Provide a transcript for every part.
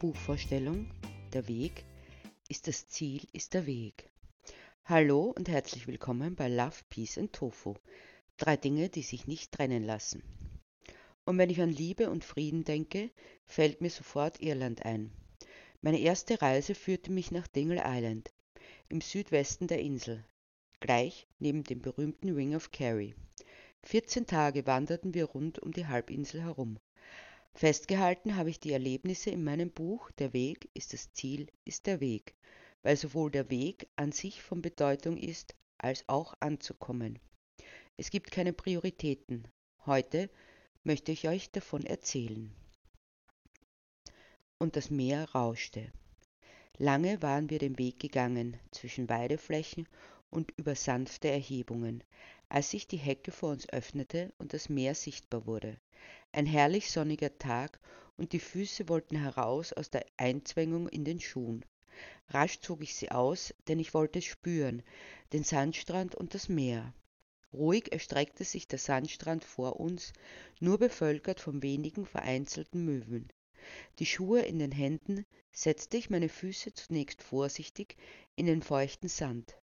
Buchvorstellung Der Weg ist das Ziel, ist der Weg. Hallo und herzlich willkommen bei Love, Peace and Tofu. Drei Dinge, die sich nicht trennen lassen. Und wenn ich an Liebe und Frieden denke, fällt mir sofort Irland ein. Meine erste Reise führte mich nach Dingle Island, im Südwesten der Insel, gleich neben dem berühmten Ring of Kerry. 14 Tage wanderten wir rund um die Halbinsel herum. Festgehalten habe ich die Erlebnisse in meinem Buch Der Weg ist das Ziel, ist der Weg, weil sowohl der Weg an sich von Bedeutung ist, als auch anzukommen. Es gibt keine Prioritäten. Heute möchte ich euch davon erzählen. Und das Meer rauschte. Lange waren wir den Weg gegangen zwischen Weideflächen und über sanfte Erhebungen, als sich die Hecke vor uns öffnete und das Meer sichtbar wurde. Ein herrlich sonniger Tag, und die Füße wollten heraus aus der Einzwängung in den Schuhen. Rasch zog ich sie aus, denn ich wollte es spüren, den Sandstrand und das Meer. Ruhig erstreckte sich der Sandstrand vor uns, nur bevölkert von wenigen vereinzelten Möwen. Die Schuhe in den Händen setzte ich meine Füße zunächst vorsichtig in den feuchten Sand.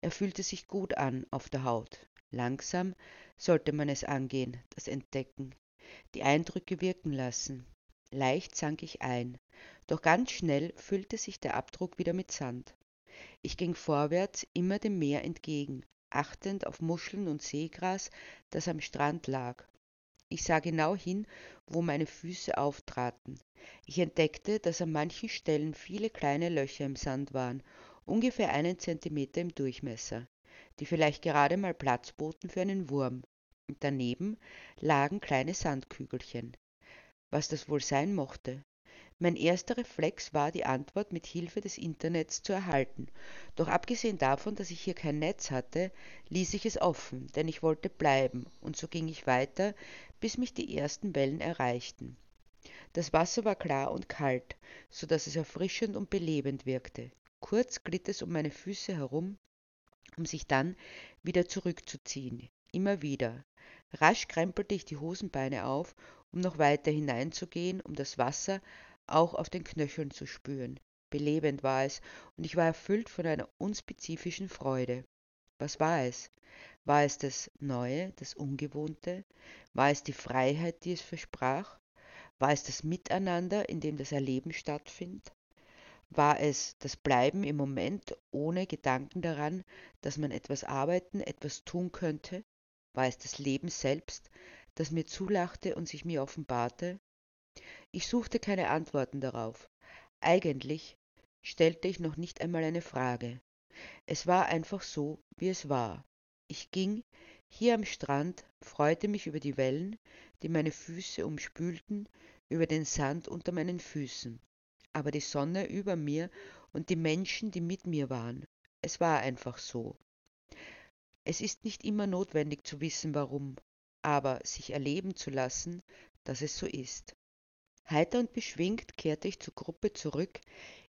Er fühlte sich gut an auf der Haut. Langsam sollte man es angehen, das Entdecken, die Eindrücke wirken lassen. Leicht sank ich ein, doch ganz schnell füllte sich der Abdruck wieder mit Sand. Ich ging vorwärts immer dem Meer entgegen, achtend auf Muscheln und Seegras, das am Strand lag. Ich sah genau hin, wo meine Füße auftraten. Ich entdeckte, dass an manchen Stellen viele kleine Löcher im Sand waren, ungefähr einen Zentimeter im Durchmesser, die vielleicht gerade mal Platz boten für einen Wurm und daneben lagen kleine Sandkügelchen. Was das wohl sein mochte? Mein erster Reflex war, die Antwort mit Hilfe des Internets zu erhalten. Doch abgesehen davon, dass ich hier kein Netz hatte, ließ ich es offen, denn ich wollte bleiben, und so ging ich weiter, bis mich die ersten Wellen erreichten. Das Wasser war klar und kalt, so dass es erfrischend und belebend wirkte. Kurz glitt es um meine Füße herum, um sich dann wieder zurückzuziehen. Immer wieder. Rasch krempelte ich die Hosenbeine auf, um noch weiter hineinzugehen, um das Wasser auch auf den Knöcheln zu spüren. Belebend war es, und ich war erfüllt von einer unspezifischen Freude. Was war es? War es das Neue, das Ungewohnte? War es die Freiheit, die es versprach? War es das Miteinander, in dem das Erleben stattfindet? War es das Bleiben im Moment ohne Gedanken daran, dass man etwas arbeiten, etwas tun könnte? War es das Leben selbst, das mir zulachte und sich mir offenbarte? Ich suchte keine Antworten darauf. Eigentlich stellte ich noch nicht einmal eine Frage. Es war einfach so, wie es war. Ich ging hier am Strand, freute mich über die Wellen, die meine Füße umspülten, über den Sand unter meinen Füßen, aber die Sonne über mir und die Menschen, die mit mir waren. Es war einfach so. Es ist nicht immer notwendig zu wissen, warum, aber sich erleben zu lassen, dass es so ist. Heiter und beschwingt kehrte ich zur Gruppe zurück,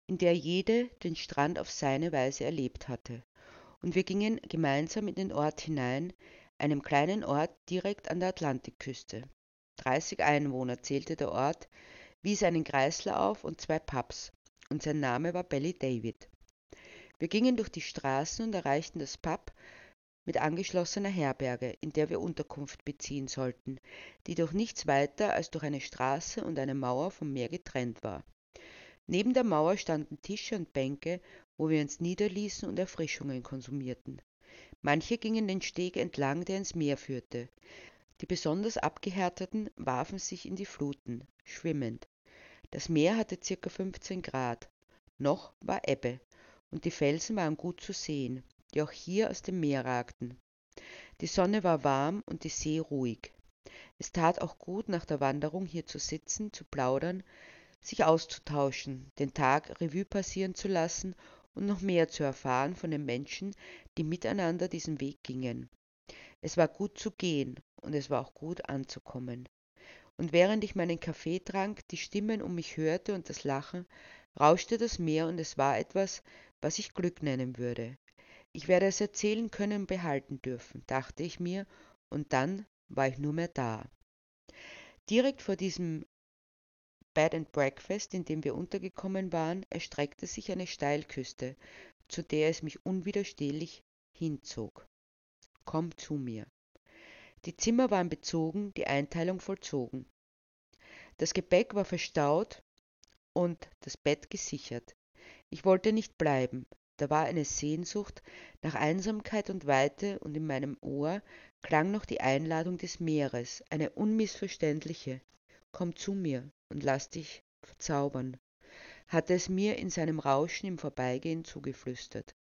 in der jede den Strand auf seine Weise erlebt hatte, und wir gingen gemeinsam in den Ort hinein, einem kleinen Ort direkt an der Atlantikküste. Dreißig Einwohner zählte der Ort, wies einen Kreisler auf und zwei Pubs, und sein Name war Belly David. Wir gingen durch die Straßen und erreichten das Pub, mit angeschlossener Herberge, in der wir Unterkunft beziehen sollten, die durch nichts weiter als durch eine Straße und eine Mauer vom Meer getrennt war. Neben der Mauer standen Tische und Bänke, wo wir uns niederließen und Erfrischungen konsumierten. Manche gingen den Steg entlang, der ins Meer führte. Die besonders abgehärteten warfen sich in die Fluten, schwimmend. Das Meer hatte circa 15 Grad. Noch war Ebbe, und die Felsen waren gut zu sehen, die auch hier aus dem Meer ragten. Die Sonne war warm und die See ruhig. Es tat auch gut, nach der Wanderung hier zu sitzen, zu plaudern, sich auszutauschen, den Tag Revue passieren zu lassen und noch mehr zu erfahren von den Menschen, die miteinander diesen Weg gingen. Es war gut zu gehen und es war auch gut anzukommen. Und während ich meinen Kaffee trank, die Stimmen um mich hörte und das Lachen, rauschte das Meer und es war etwas, was ich Glück nennen würde. Ich werde es erzählen können und behalten dürfen, dachte ich mir, und dann war ich nur mehr da. Direkt vor diesem Bed and Breakfast, in dem wir untergekommen waren, erstreckte sich eine Steilküste, zu der es mich unwiderstehlich hinzog. Komm zu mir. Die Zimmer waren bezogen, die Einteilung vollzogen. Das Gepäck war verstaut und das Bett gesichert. Ich wollte nicht bleiben. Da war eine Sehnsucht nach Einsamkeit und Weite, und in meinem Ohr klang noch die Einladung des Meeres, eine unmissverständliche. Komm zu mir und lass dich verzaubern, hatte es mir in seinem Rauschen im Vorbeigehen zugeflüstert.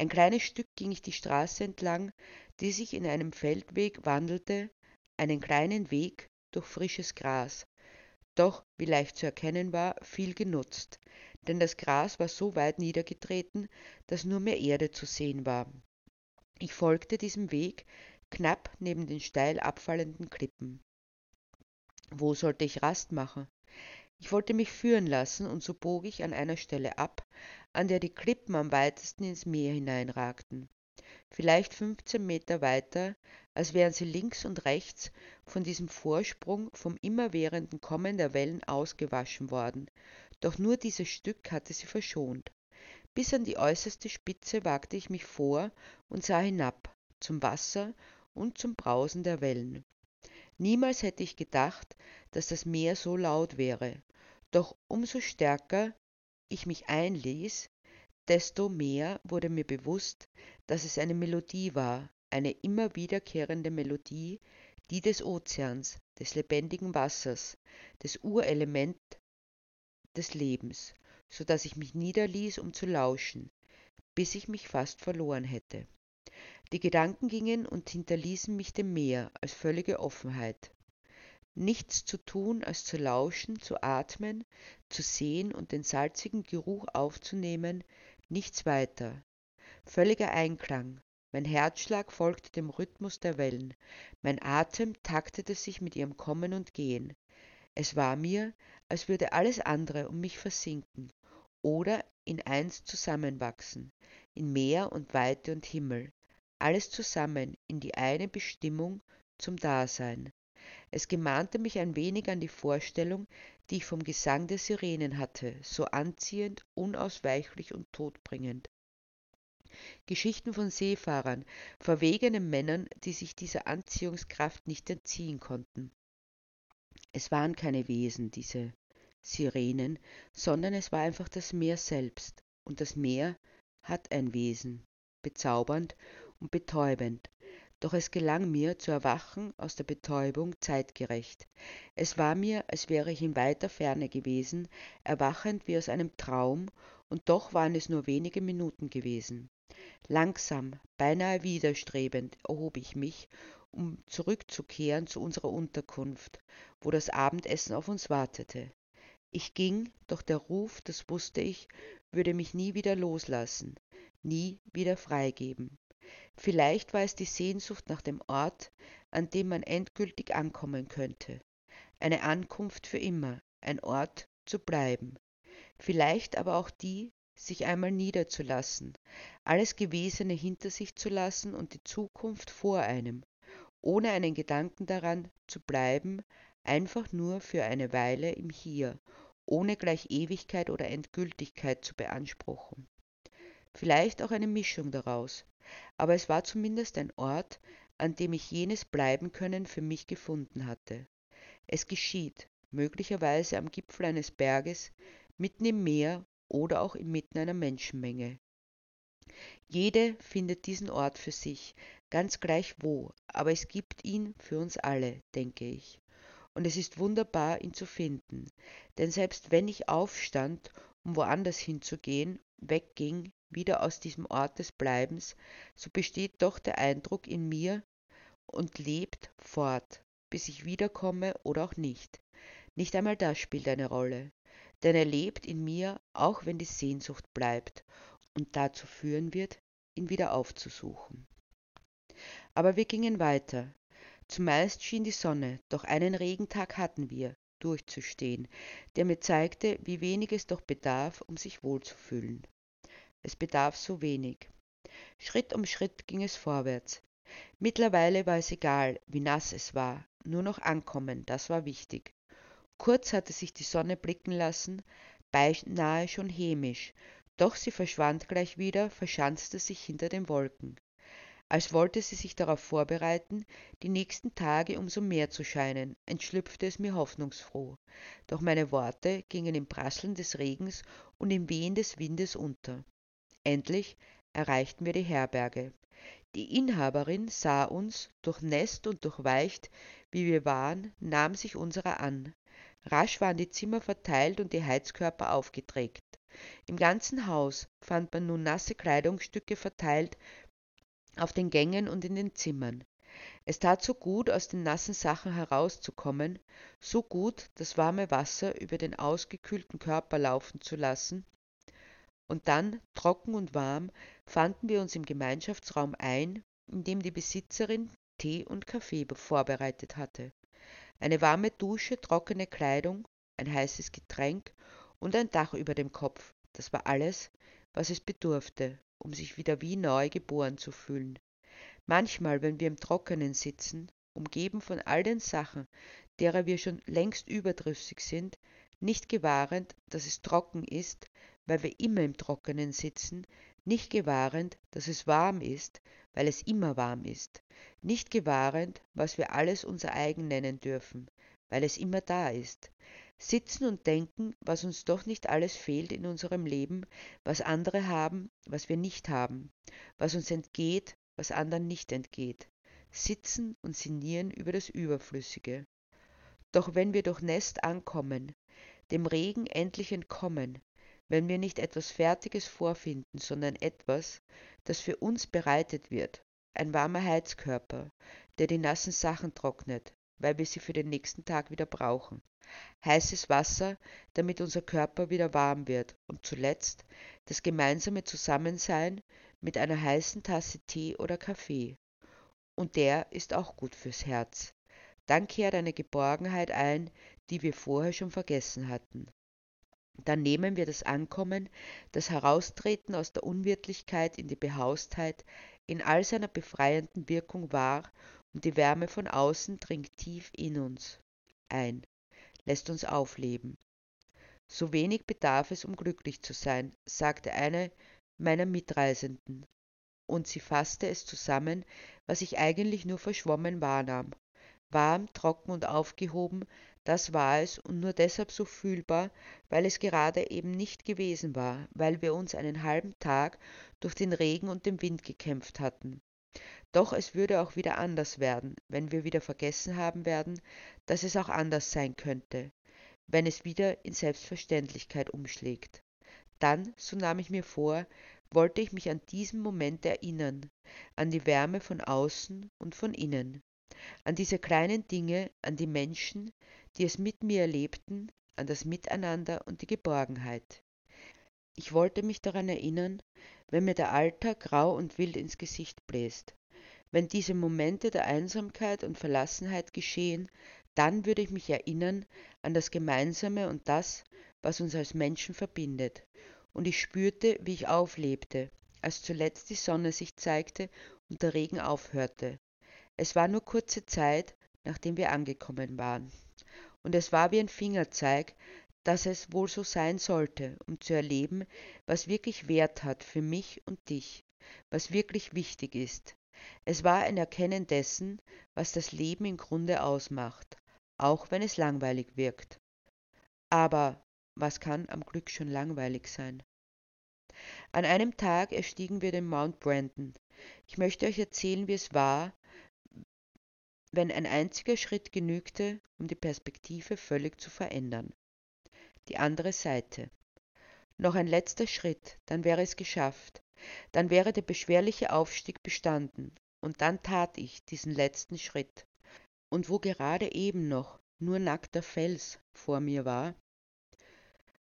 Ein kleines Stück ging ich die Straße entlang, die sich in einem Feldweg wandelte, einen kleinen Weg durch frisches Gras, doch, wie leicht zu erkennen war, viel genutzt, denn das Gras war so weit niedergetreten, dass nur mehr Erde zu sehen war. Ich folgte diesem Weg knapp neben den steil abfallenden Klippen. Wo sollte ich Rast machen? Ich wollte mich führen lassen, und so bog ich an einer Stelle ab, an der die Klippen am weitesten ins Meer hineinragten. Vielleicht fünfzehn Meter weiter, als wären sie links und rechts von diesem Vorsprung vom immerwährenden Kommen der Wellen ausgewaschen worden, doch nur dieses Stück hatte sie verschont. Bis an die äußerste Spitze wagte ich mich vor und sah hinab, zum Wasser und zum Brausen der Wellen. Niemals hätte ich gedacht, dass das Meer so laut wäre, doch umso stärker ich mich einließ, desto mehr wurde mir bewusst, dass es eine Melodie war, eine immer wiederkehrende Melodie, die des Ozeans, des lebendigen Wassers, des Urelement des Lebens, so dass ich mich niederließ, um zu lauschen, bis ich mich fast verloren hätte. Die Gedanken gingen und hinterließen mich dem Meer als völlige Offenheit nichts zu tun als zu lauschen, zu atmen, zu sehen und den salzigen Geruch aufzunehmen, nichts weiter. Völliger Einklang. Mein Herzschlag folgte dem Rhythmus der Wellen, mein Atem taktete sich mit ihrem Kommen und Gehen. Es war mir, als würde alles andere um mich versinken oder in eins zusammenwachsen, in Meer und Weite und Himmel, alles zusammen in die eine Bestimmung zum Dasein. Es gemahnte mich ein wenig an die Vorstellung, die ich vom Gesang der Sirenen hatte, so anziehend, unausweichlich und todbringend. Geschichten von Seefahrern, verwegenen Männern, die sich dieser Anziehungskraft nicht entziehen konnten. Es waren keine Wesen, diese Sirenen, sondern es war einfach das Meer selbst, und das Meer hat ein Wesen, bezaubernd und betäubend, doch es gelang mir zu erwachen aus der Betäubung zeitgerecht. Es war mir, als wäre ich in weiter Ferne gewesen, erwachend wie aus einem Traum, und doch waren es nur wenige Minuten gewesen. Langsam, beinahe widerstrebend, erhob ich mich, um zurückzukehren zu unserer Unterkunft, wo das Abendessen auf uns wartete. Ich ging, doch der Ruf, das wusste ich, würde mich nie wieder loslassen, nie wieder freigeben. Vielleicht war es die Sehnsucht nach dem Ort, an dem man endgültig ankommen könnte. Eine Ankunft für immer, ein Ort zu bleiben. Vielleicht aber auch die, sich einmal niederzulassen, alles Gewesene hinter sich zu lassen und die Zukunft vor einem, ohne einen Gedanken daran zu bleiben, einfach nur für eine Weile im Hier, ohne gleich Ewigkeit oder Endgültigkeit zu beanspruchen. Vielleicht auch eine Mischung daraus, aber es war zumindest ein Ort, an dem ich jenes Bleibenkönnen für mich gefunden hatte. Es geschieht, möglicherweise am Gipfel eines Berges, mitten im Meer oder auch inmitten einer Menschenmenge. Jede findet diesen Ort für sich, ganz gleich wo, aber es gibt ihn für uns alle, denke ich. Und es ist wunderbar, ihn zu finden, denn selbst wenn ich aufstand, um woanders hinzugehen, wegging, wieder aus diesem Ort des Bleibens, so besteht doch der Eindruck in mir und lebt fort, bis ich wiederkomme oder auch nicht. Nicht einmal das spielt eine Rolle, denn er lebt in mir, auch wenn die Sehnsucht bleibt und dazu führen wird, ihn wieder aufzusuchen. Aber wir gingen weiter. Zumeist schien die Sonne, doch einen Regentag hatten wir, durchzustehen, der mir zeigte, wie wenig es doch bedarf, um sich wohlzufühlen. Es bedarf so wenig. Schritt um Schritt ging es vorwärts. Mittlerweile war es egal, wie nass es war, nur noch ankommen, das war wichtig. Kurz hatte sich die Sonne blicken lassen, beinahe schon hämisch, doch sie verschwand gleich wieder, verschanzte sich hinter den Wolken. Als wollte sie sich darauf vorbereiten, die nächsten Tage umso mehr zu scheinen, entschlüpfte es mir hoffnungsfroh. Doch meine Worte gingen im Prasseln des Regens und im Wehen des Windes unter. Endlich erreichten wir die Herberge. Die Inhaberin sah uns, durchnässt und durchweicht, wie wir waren, nahm sich unserer an. Rasch waren die Zimmer verteilt und die Heizkörper aufgedreht. Im ganzen Haus fand man nun nasse Kleidungsstücke verteilt auf den Gängen und in den Zimmern. Es tat so gut, aus den nassen Sachen herauszukommen, so gut, das warme Wasser über den ausgekühlten Körper laufen zu lassen, und dann, trocken und warm, fanden wir uns im Gemeinschaftsraum ein, in dem die Besitzerin Tee und Kaffee vorbereitet hatte. Eine warme Dusche, trockene Kleidung, ein heißes Getränk und ein Dach über dem Kopf, das war alles, was es bedurfte, um sich wieder wie neu geboren zu fühlen. Manchmal, wenn wir im Trockenen sitzen, umgeben von all den Sachen, derer wir schon längst überdrüssig sind, nicht gewahrend, dass es trocken ist, weil wir immer im Trockenen sitzen, nicht gewahrend, dass es warm ist, weil es immer warm ist, nicht gewahrend, was wir alles unser eigen nennen dürfen, weil es immer da ist, sitzen und denken, was uns doch nicht alles fehlt in unserem Leben, was andere haben, was wir nicht haben, was uns entgeht, was anderen nicht entgeht, sitzen und sinnieren über das Überflüssige. Doch wenn wir durch Nest ankommen, dem Regen endlich entkommen, wenn wir nicht etwas Fertiges vorfinden, sondern etwas, das für uns bereitet wird, ein warmer Heizkörper, der die nassen Sachen trocknet, weil wir sie für den nächsten Tag wieder brauchen, heißes Wasser, damit unser Körper wieder warm wird und zuletzt das gemeinsame Zusammensein mit einer heißen Tasse Tee oder Kaffee. Und der ist auch gut fürs Herz. Dann kehrt eine Geborgenheit ein, die wir vorher schon vergessen hatten. Dann nehmen wir das Ankommen, das Heraustreten aus der Unwirtlichkeit in die Behaustheit in all seiner befreienden Wirkung wahr und die Wärme von außen dringt tief in uns ein, lässt uns aufleben. So wenig bedarf es, um glücklich zu sein, sagte eine meiner Mitreisenden, und sie fasste es zusammen, was ich eigentlich nur verschwommen wahrnahm. Warm, trocken und aufgehoben das war es und nur deshalb so fühlbar, weil es gerade eben nicht gewesen war, weil wir uns einen halben Tag durch den Regen und den Wind gekämpft hatten. Doch es würde auch wieder anders werden, wenn wir wieder vergessen haben werden, dass es auch anders sein könnte, wenn es wieder in Selbstverständlichkeit umschlägt. Dann, so nahm ich mir vor, wollte ich mich an diesen Moment erinnern, an die Wärme von außen und von innen, an diese kleinen Dinge, an die Menschen, die es mit mir erlebten, an das Miteinander und die Geborgenheit. Ich wollte mich daran erinnern, wenn mir der Alltag grau und wild ins Gesicht bläst. Wenn diese Momente der Einsamkeit und Verlassenheit geschehen, dann würde ich mich erinnern an das Gemeinsame und das, was uns als Menschen verbindet. Und ich spürte, wie ich auflebte, als zuletzt die Sonne sich zeigte und der Regen aufhörte. Es war nur kurze Zeit, nachdem wir angekommen waren und es war wie ein Fingerzeig, dass es wohl so sein sollte, um zu erleben, was wirklich Wert hat für mich und dich, was wirklich wichtig ist. Es war ein Erkennen dessen, was das Leben im Grunde ausmacht, auch wenn es langweilig wirkt. Aber was kann am Glück schon langweilig sein? An einem Tag erstiegen wir den Mount Brandon. Ich möchte euch erzählen, wie es war, wenn ein einziger Schritt genügte, um die Perspektive völlig zu verändern. Die andere Seite. Noch ein letzter Schritt, dann wäre es geschafft, dann wäre der beschwerliche Aufstieg bestanden, und dann tat ich diesen letzten Schritt. Und wo gerade eben noch nur nackter Fels vor mir war,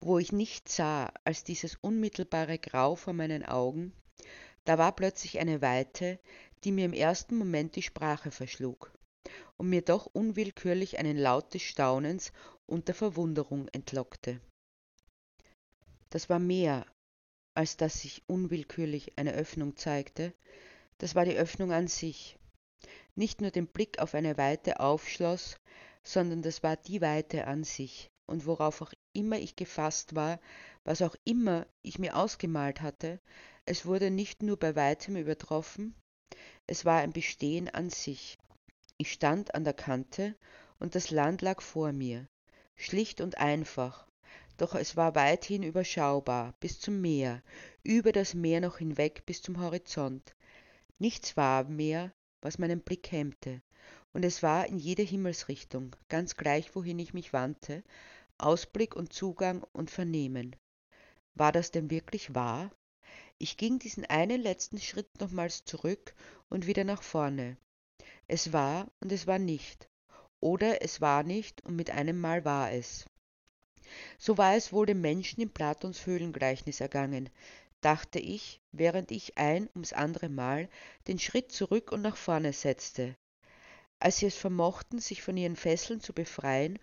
wo ich nichts sah als dieses unmittelbare Grau vor meinen Augen, da war plötzlich eine Weite, die mir im ersten Moment die Sprache verschlug und mir doch unwillkürlich einen Laut des Staunens und der Verwunderung entlockte. Das war mehr, als dass sich unwillkürlich eine Öffnung zeigte, das war die Öffnung an sich. Nicht nur den Blick auf eine Weite aufschloss, sondern das war die Weite an sich, und worauf auch immer ich gefasst war, was auch immer ich mir ausgemalt hatte, es wurde nicht nur bei weitem übertroffen, es war ein Bestehen an sich. Ich stand an der Kante, und das Land lag vor mir, schlicht und einfach, doch es war weithin überschaubar, bis zum Meer, über das Meer noch hinweg bis zum Horizont. Nichts war mehr, was meinen Blick hemmte, und es war in jede Himmelsrichtung, ganz gleich wohin ich mich wandte, Ausblick und Zugang und Vernehmen. War das denn wirklich wahr? Ich ging diesen einen letzten Schritt nochmals zurück und wieder nach vorne. Es war und es war nicht. Oder es war nicht und mit einem Mal war es. So war es wohl dem Menschen in Platons Höhlengleichnis ergangen, dachte ich, während ich ein ums andere Mal den Schritt zurück und nach vorne setzte. Als sie es vermochten, sich von ihren Fesseln zu befreien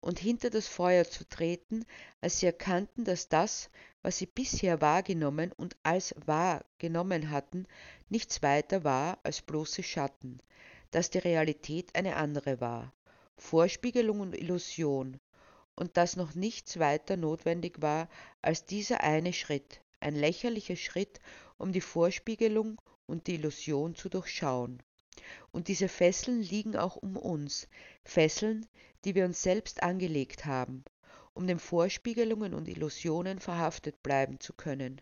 und hinter das Feuer zu treten, als sie erkannten, dass das, was sie bisher wahrgenommen und als wahr genommen hatten, nichts weiter war als bloße Schatten, dass die Realität eine andere war, Vorspiegelung und Illusion, und dass noch nichts weiter notwendig war als dieser eine Schritt, ein lächerlicher Schritt, um die Vorspiegelung und die Illusion zu durchschauen. Und diese Fesseln liegen auch um uns, Fesseln, die wir uns selbst angelegt haben, um den Vorspiegelungen und Illusionen verhaftet bleiben zu können.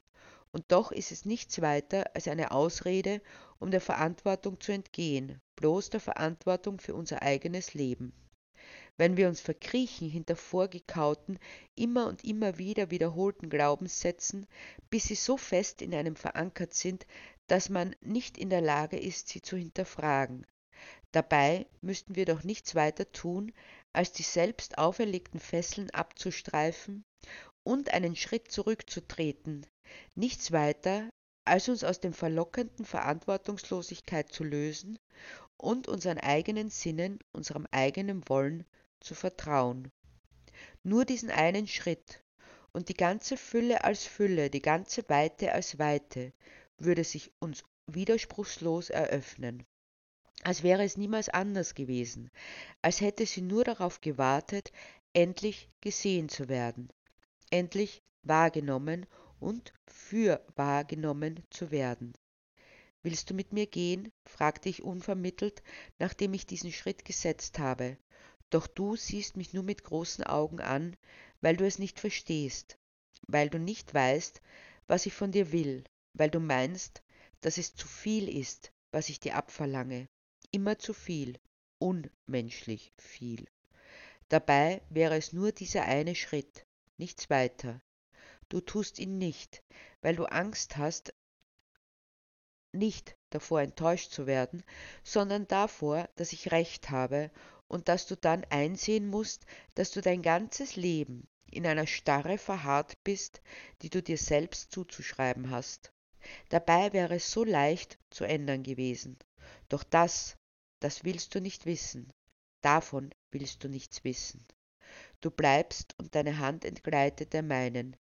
Und doch ist es nichts weiter als eine Ausrede, um der Verantwortung zu entgehen, bloß der Verantwortung für unser eigenes Leben wenn wir uns verkriechen hinter vorgekauten, immer und immer wieder wiederholten Glaubenssätzen, bis sie so fest in einem verankert sind, dass man nicht in der Lage ist, sie zu hinterfragen. Dabei müssten wir doch nichts weiter tun, als die selbst auferlegten Fesseln abzustreifen und einen Schritt zurückzutreten, nichts weiter, als uns aus dem verlockenden Verantwortungslosigkeit zu lösen und unseren eigenen Sinnen, unserem eigenen Wollen zu vertrauen. Nur diesen einen Schritt und die ganze Fülle als Fülle, die ganze Weite als Weite würde sich uns widerspruchslos eröffnen. Als wäre es niemals anders gewesen, als hätte sie nur darauf gewartet, endlich gesehen zu werden, endlich wahrgenommen und für wahrgenommen zu werden. Willst du mit mir gehen? fragte ich unvermittelt, nachdem ich diesen Schritt gesetzt habe, doch du siehst mich nur mit großen Augen an, weil du es nicht verstehst, weil du nicht weißt, was ich von dir will, weil du meinst, dass es zu viel ist, was ich dir abverlange, immer zu viel, unmenschlich viel. Dabei wäre es nur dieser eine Schritt, nichts weiter. Du tust ihn nicht, weil du Angst hast, nicht davor enttäuscht zu werden, sondern davor, dass ich recht habe und dass du dann einsehen musst, dass du dein ganzes Leben in einer Starre verharrt bist, die du dir selbst zuzuschreiben hast. Dabei wäre es so leicht zu ändern gewesen. Doch das, das willst du nicht wissen. Davon willst du nichts wissen. Du bleibst und deine Hand entgleitet der meinen.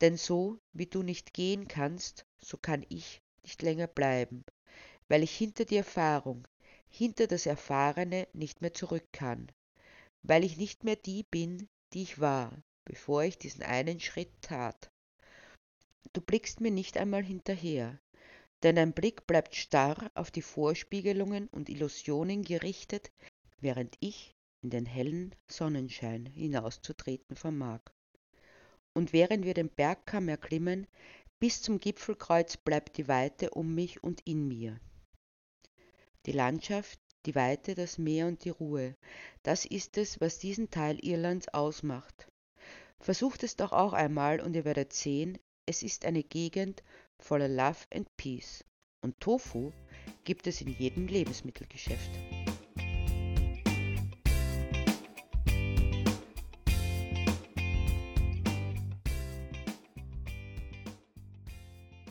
Denn so wie du nicht gehen kannst, so kann ich nicht länger bleiben, weil ich hinter die Erfahrung, hinter das Erfahrene nicht mehr zurück kann, weil ich nicht mehr die bin, die ich war, bevor ich diesen einen Schritt tat. Du blickst mir nicht einmal hinterher, denn dein Blick bleibt starr auf die Vorspiegelungen und Illusionen gerichtet, während ich in den hellen Sonnenschein hinauszutreten vermag. Und während wir den Bergkamm erklimmen, bis zum Gipfelkreuz bleibt die Weite um mich und in mir die Landschaft, die Weite, das Meer und die Ruhe. Das ist es, was diesen Teil Irlands ausmacht. Versucht es doch auch einmal und ihr werdet sehen, es ist eine Gegend voller Love and Peace. Und Tofu gibt es in jedem Lebensmittelgeschäft.